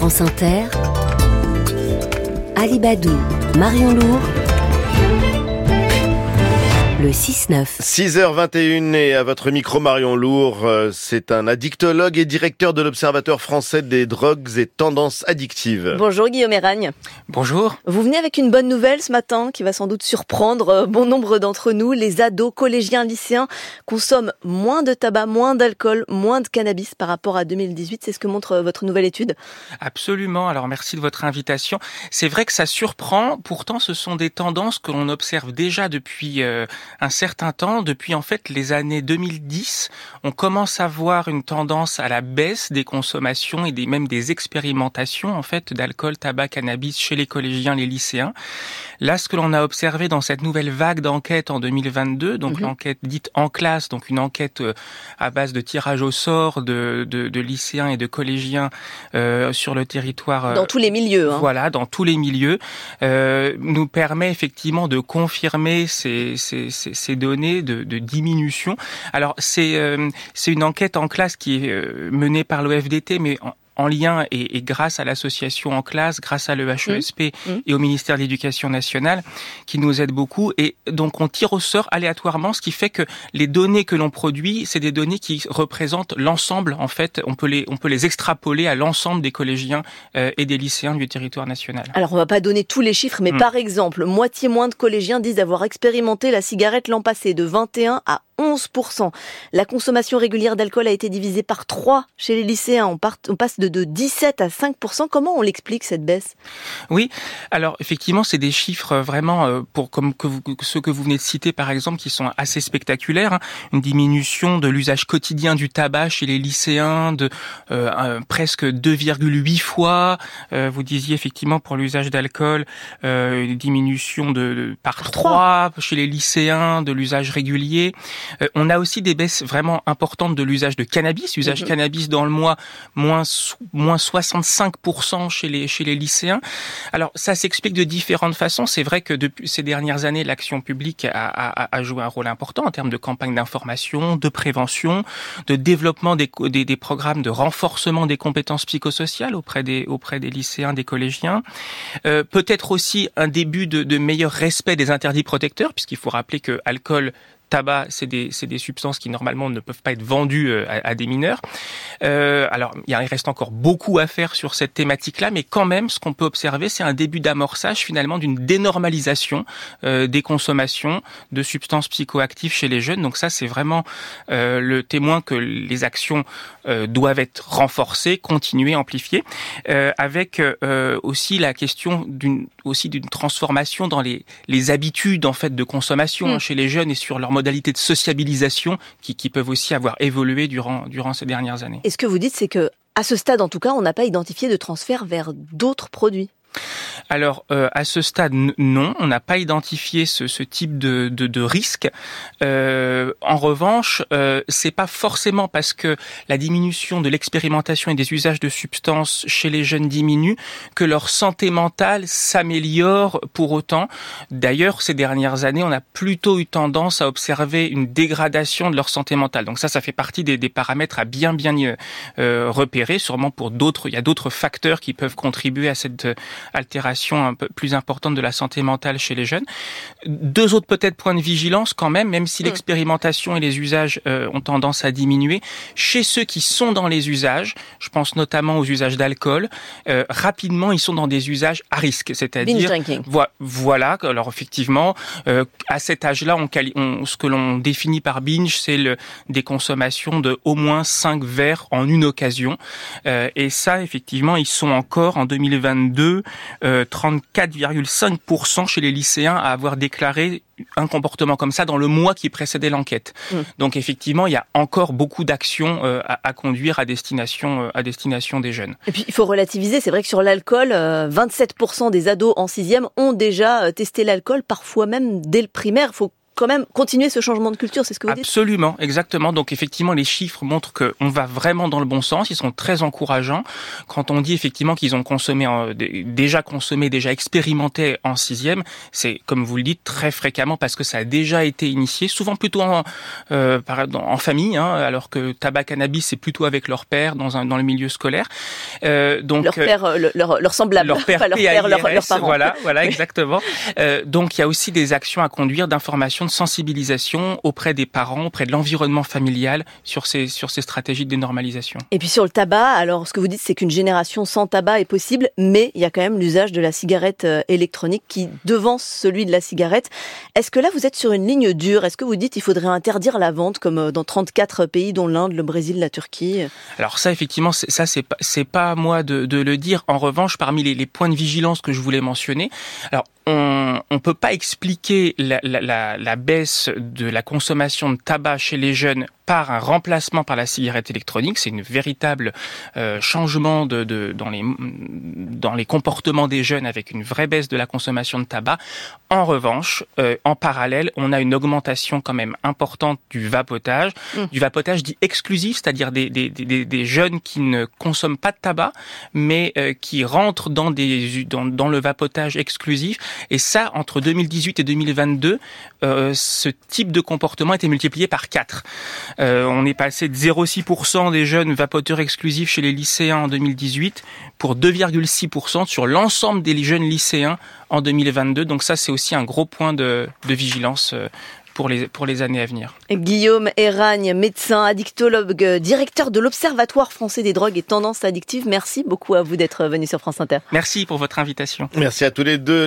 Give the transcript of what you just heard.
France Inter, Alibadou, Marion Lourd, le 6-9. 6h21 et à votre micro Marion Lourd, euh, c'est un addictologue et directeur de l'Observatoire français des drogues et tendances addictives. Bonjour Guillaume Eragne. Bonjour. Vous venez avec une bonne nouvelle ce matin qui va sans doute surprendre euh, bon nombre d'entre nous. Les ados, collégiens, lycéens consomment moins de tabac, moins d'alcool, moins de cannabis par rapport à 2018. C'est ce que montre euh, votre nouvelle étude Absolument. Alors merci de votre invitation. C'est vrai que ça surprend. Pourtant, ce sont des tendances que l'on observe déjà depuis un certain temps, depuis en fait les années 2010, on commence à voir une tendance à la baisse des consommations et des, même des expérimentations en fait d'alcool, tabac, cannabis chez les collégiens, les lycéens. Là, ce que l'on a observé dans cette nouvelle vague d'enquête en 2022, donc mhm. l'enquête dite en classe, donc une enquête euh, à base de tirage au sort de, de, de lycéens et de collégiens euh, sur le territoire. Euh, dans tous les milieux. Hein. Voilà, dans tous les milieux, euh, nous permet effectivement de confirmer ces, ces, ces données de, de diminution. Alors c'est euh, c'est une enquête en classe qui est menée par l'OFDT, mais en, en lien et, grâce à l'association en classe, grâce à l'EHESP mmh. mmh. et au ministère de l'Éducation nationale, qui nous aide beaucoup. Et donc on tire au sort aléatoirement, ce qui fait que les données que l'on produit, c'est des données qui représentent l'ensemble. En fait, on peut les on peut les extrapoler à l'ensemble des collégiens euh, et des lycéens du territoire national. Alors on va pas donner tous les chiffres, mais mmh. par exemple, moitié moins de collégiens disent avoir expérimenté la cigarette l'an passé, de 21 à 11%. La consommation régulière d'alcool a été divisée par 3 chez les lycéens. On, passe de, 17 à 5%. Comment on l'explique cette baisse? Oui, alors effectivement, c'est des chiffres vraiment euh, pour comme que ceux que vous venez de citer par exemple qui sont assez spectaculaires. Hein. Une diminution de l'usage quotidien du tabac chez les lycéens de euh, presque 2,8 fois. Euh, vous disiez effectivement pour l'usage d'alcool une diminution de, par 3 chez les lycéens de l'usage régulier. Euh, on a aussi des baisses vraiment importantes de l'usage de cannabis, usage mhm. cannabis dans le mois moins moins 65% chez les chez les lycéens. Alors ça s'explique de différentes façons. C'est vrai que depuis ces dernières années, l'action publique a, a, a, joué un rôle important en termes de campagne d'information, de prévention, de développement des, des, des, programmes de renforcement des compétences psychosociales auprès des auprès des lycéens, des collégiens. Euh, Peut-être aussi un début de, de meilleur respect des interdits protecteurs, puisqu'il faut rappeler que alcool tabac, c'est des, des, substances qui normalement ne peuvent pas être vendues euh, à, à des mineurs. Euh, alors, il reste encore beaucoup à faire sur cette thématique-là, mais quand même, ce qu'on peut observer, c'est un début d'amorçage finalement d'une dénormalisation euh, des consommations de substances psychoactives chez les jeunes. Donc ça, c'est vraiment euh, le témoin que les actions euh, doivent être renforcées, continuées, amplifiées, euh, avec aussi la question d'une aussi d'une transformation dans les, les habitudes en fait de consommation hmm. chez les jeunes et sur leur modalités de sociabilisation qui, peuvent aussi avoir évolué durant, durant ces dernières années. Et ce que vous dites, c'est que à ce stade, en tout cas, on n'a pas identifié de transfert vers d'autres produits. Alors euh, à ce stade, non, on n'a pas identifié ce, ce type de, de, de risque. Euh, en revanche, euh, c'est pas forcément parce que la diminution de l'expérimentation et des usages de substances chez les jeunes diminue que leur santé mentale s'améliore pour autant. D'ailleurs, ces dernières années, on a plutôt eu tendance à observer une dégradation de leur santé mentale. Donc ça, ça fait partie des, des paramètres à bien bien euh, repérer. Sûrement pour d'autres, il y a d'autres facteurs qui peuvent contribuer à cette altération un peu plus importante de la santé mentale chez les jeunes. Deux autres peut-être points de vigilance quand même, même si mm. l'expérimentation et les usages euh, ont tendance à diminuer. Chez ceux qui sont dans les usages, je pense notamment aux usages d'alcool, euh, rapidement ils sont dans des usages à risque, c'est-à-dire voilà. Alors effectivement, euh, à cet âge-là, on, on, ce que l'on définit par binge, c'est des consommations de au moins 5 verres en une occasion. et ça, effectivement, ils sont encore en 2022 34,5% euh, chez les lycéens à avoir déclaré un comportement comme ça dans le mois qui précédait l'enquête. Mm. Donc effectivement, il y a encore beaucoup d'actions euh, à, conduire à destination, euh, à destination des jeunes. Et puis il faut relativiser, c'est vrai que sur l'alcool, 27% des ados en sixième ont déjà testé l'alcool, parfois même dès le primaire. Il faut quand même continuer ce changement de culture, c'est ce que vous dites Absolument, exactement. Donc effectivement, les chiffres montrent qu'on va vraiment dans le bon sens, ils sont très encourageants. Quand on dit effectivement qu'ils ont consommé, déjà consommé, déjà expérimenté en sixième, c'est comme vous le dites très fréquemment parce que ça a déjà été initié, souvent plutôt en, euh, en famille, hein, alors que tabac, cannabis, c'est plutôt avec leur père dans, un, dans le milieu scolaire. Euh, donc leur père, euh, leur, leur semblable, leur père, leur père, leur, parents. Voilà, voilà, exactement. euh, donc il y a aussi des actions à conduire d'information, de sensibilisation auprès des parents, auprès de l'environnement familial sur ces sur ces stratégies de dénormalisation. Et puis sur le tabac, alors ce que vous dites, c'est qu'une génération sans tabac est possible, mais il y a quand même l'usage de la cigarette euh, électronique qui devance celui de la cigarette. Est-ce que là vous êtes sur une ligne dure? Est-ce que vous dites qu'il faudrait interdire la vente comme euh, dans 34 pays dont l'Inde, le Brésil, la Turquie? Alors ça effectivement, ça c'est pas c'est pas à moi de, de, le dire. En revanche, parmi les, les points de vigilance que je voulais mentionner, alors on ne peut pas expliquer la, la, la, baisse de la consommation de tabac chez les jeunes par un remplacement par la cigarette électronique. C'est une véritable euh, changement de, de, dans, les, dans les comportements des jeunes avec une vraie baisse de la consommation de tabac. En revanche, euh, en parallèle, on a une augmentation quand même importante du vapotage, mmh. du vapotage dit exclusif, c'est-à-dire des, des, des, des, jeunes qui ne consomment pas de tabac, mais euh, qui rentrent dans, des, dans, dans le vapotage exclusif et ça, entre 2018 et 2022, euh, ce type de comportement a été multiplié par 4. Euh, on est passé de 0,6% des jeunes vapoteurs exclusifs chez les lycéens en 2018 pour 2,6% sur l'ensemble des jeunes lycéens en 2022. Donc ça, c'est aussi un gros point de, de vigilance euh, pour les, pour les années à venir. Guillaume Eragne, médecin, addictologue, directeur de l'Observatoire français des drogues et tendances addictives. Merci beaucoup à vous d'être venu sur France Inter. Merci pour votre invitation. Merci à tous les deux.